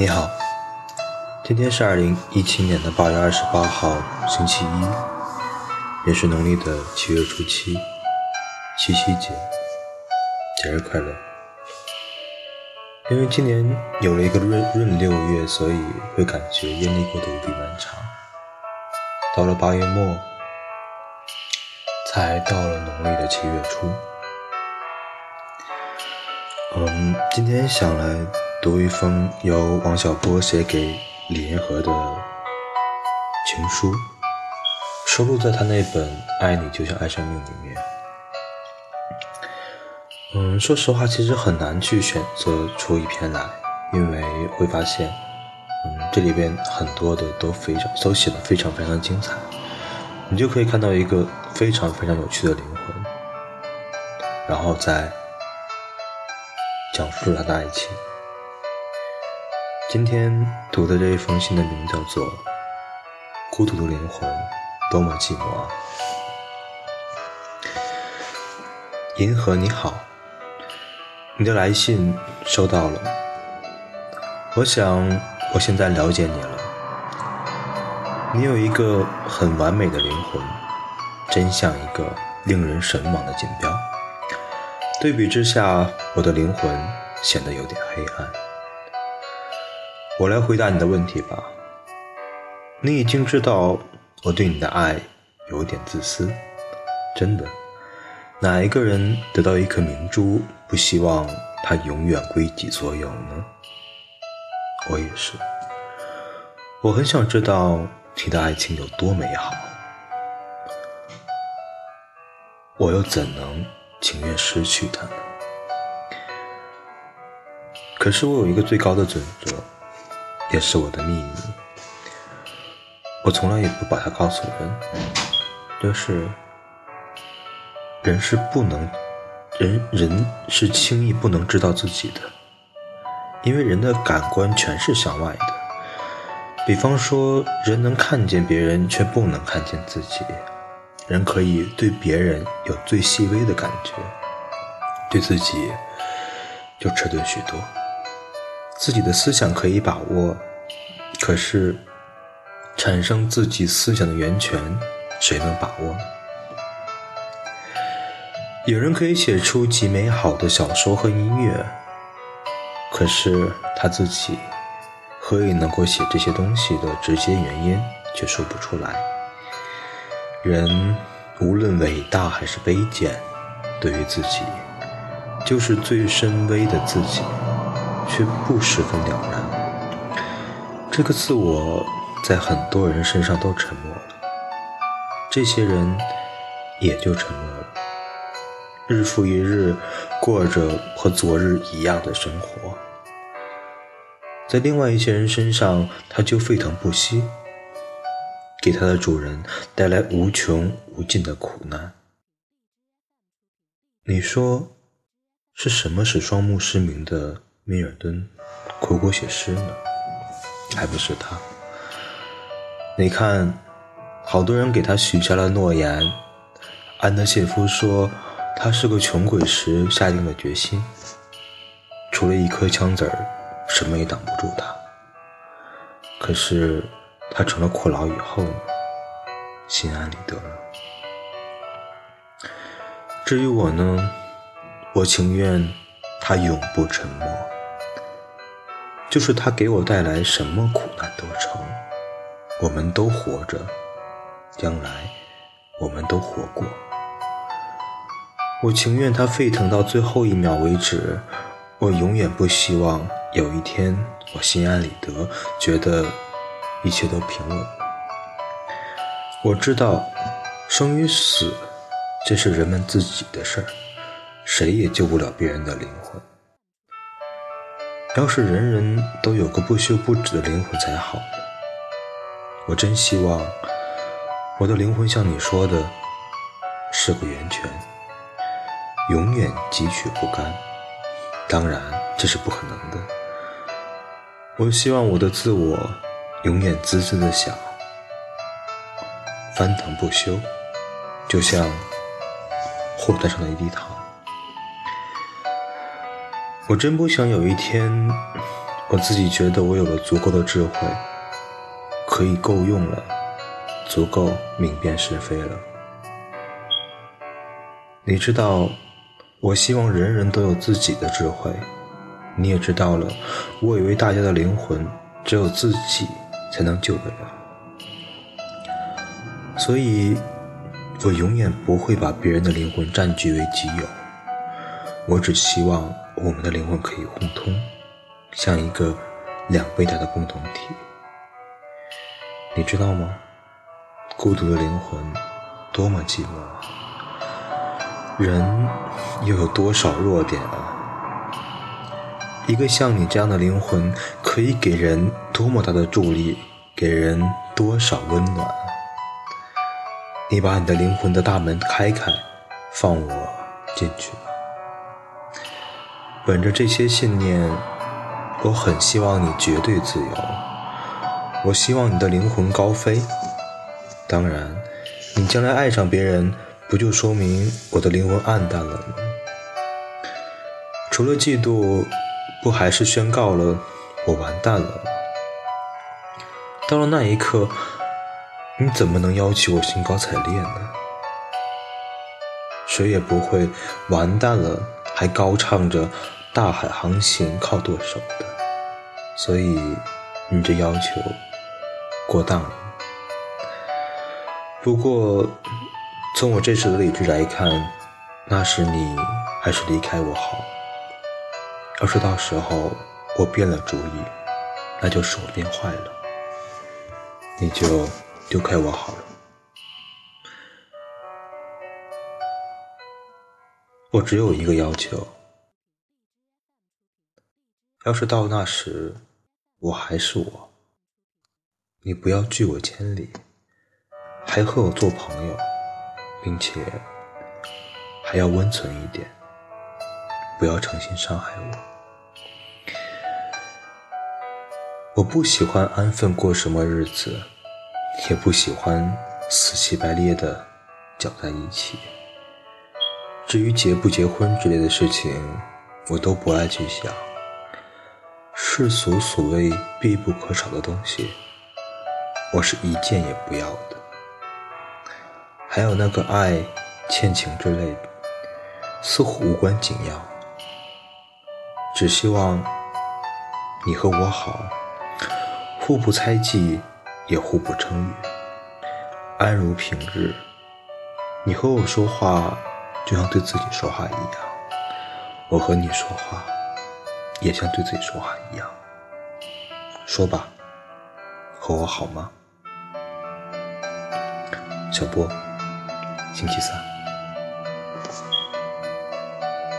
你好，今天是二零一七年的八月二十八号，星期一，也是农历的七月初七，七夕节，节日快乐！因为今年有了一个闰闰六月，所以会感觉阴历过得无比漫长。到了八月末，才到了农历的七月初。嗯，今天想来读一封由王小波写给李银河的情书，收录在他那本《爱你就像爱生命》里面。嗯，说实话，其实很难去选择出一篇来，因为会发现，嗯，这里边很多的都非常都写的非常非常精彩，你就可以看到一个非常非常有趣的灵魂，然后再。讲述他的爱情。今天读的这一封信的名字叫做《孤独的灵魂》，多么寂寞啊！银河你好，你的来信收到了。我想我现在了解你了。你有一个很完美的灵魂，真像一个令人神往的锦标。对比之下，我的灵魂显得有点黑暗。我来回答你的问题吧。你已经知道我对你的爱有点自私，真的。哪一个人得到一颗明珠，不希望它永远归己所有呢？我也是。我很想知道你的爱情有多美好，我又怎能？情愿失去他呢？可是我有一个最高的准则，也是我的秘密，我从来也不把它告诉人。就是人是不能，人人是轻易不能知道自己的，因为人的感官全是向外的。比方说，人能看见别人，却不能看见自己。人可以对别人有最细微的感觉，对自己就迟钝许多。自己的思想可以把握，可是产生自己思想的源泉，谁能把握？有人可以写出极美好的小说和音乐，可是他自己何以能够写这些东西的直接原因，却说不出来。人无论伟大还是卑贱，对于自己就是最深微的自己，却不十分了然。这个自我在很多人身上都沉默了，这些人也就沉默了，日复一日过着和昨日一样的生活。在另外一些人身上，他就沸腾不息。给它的主人带来无穷无尽的苦难。你说是什么使双目失明的米尔顿苦苦写诗呢？还不是他。你看，好多人给他许下了诺言。安德谢夫说他是个穷鬼时下定了决心，除了一颗枪子儿，什么也挡不住他。可是。他成了阔佬以后呢，心安理得了。至于我呢，我情愿他永不沉默，就是他给我带来什么苦难都成。我们都活着，将来我们都活过。我情愿他沸腾到最后一秒为止，我永远不希望有一天我心安理得，觉得。一切都平稳。我知道，生与死，这是人们自己的事儿，谁也救不了别人的灵魂。要是人人都有个不休不止的灵魂才好呢。我真希望我的灵魂像你说的，是个源泉，永远汲取不干。当然，这是不可能的。我希望我的自我。永远滋滋的响，翻腾不休，就像火炭上的一滴糖。我真不想有一天，我自己觉得我有了足够的智慧，可以够用了，足够明辨是非了。你知道，我希望人人都有自己的智慧。你也知道了，我以为大家的灵魂只有自己才能救得了，所以，我永远不会把别人的灵魂占据为己有。我只希望我们的灵魂可以互通，像一个两倍大的共同体。你知道吗？孤独的灵魂多么寂寞啊！人又有多少弱点啊？一个像你这样的灵魂，可以给人多么大的助力，给人多少温暖？你把你的灵魂的大门开开，放我进去吧。本着这些信念，我很希望你绝对自由。我希望你的灵魂高飞。当然，你将来爱上别人，不就说明我的灵魂暗淡了吗？除了嫉妒，不还是宣告了我完蛋了吗？到了那一刻，你怎么能要求我兴高采烈呢？谁也不会完蛋了。还高唱着“大海航行靠舵手”的，所以你这要求过当了。不过，从我这次的理智来看，那时你还是离开我好。要是到时候我变了主意，那就是我变坏了，你就丢开我好了。我只有一个要求：要是到那时我还是我，你不要拒我千里，还和我做朋友，并且还要温存一点，不要诚心伤害我。我不喜欢安分过什么日子，也不喜欢死乞白咧的搅在一起。至于结不结婚之类的事情，我都不爱去想。世俗所谓必不可少的东西，我是一件也不要的。还有那个爱、欠情之类的，似乎无关紧要。只希望你和我好，互不猜忌，也互不称誉，安如平日。你和我说话。就像对自己说话一样，我和你说话，也像对自己说话一样。说吧，和我好吗？小波，星期三。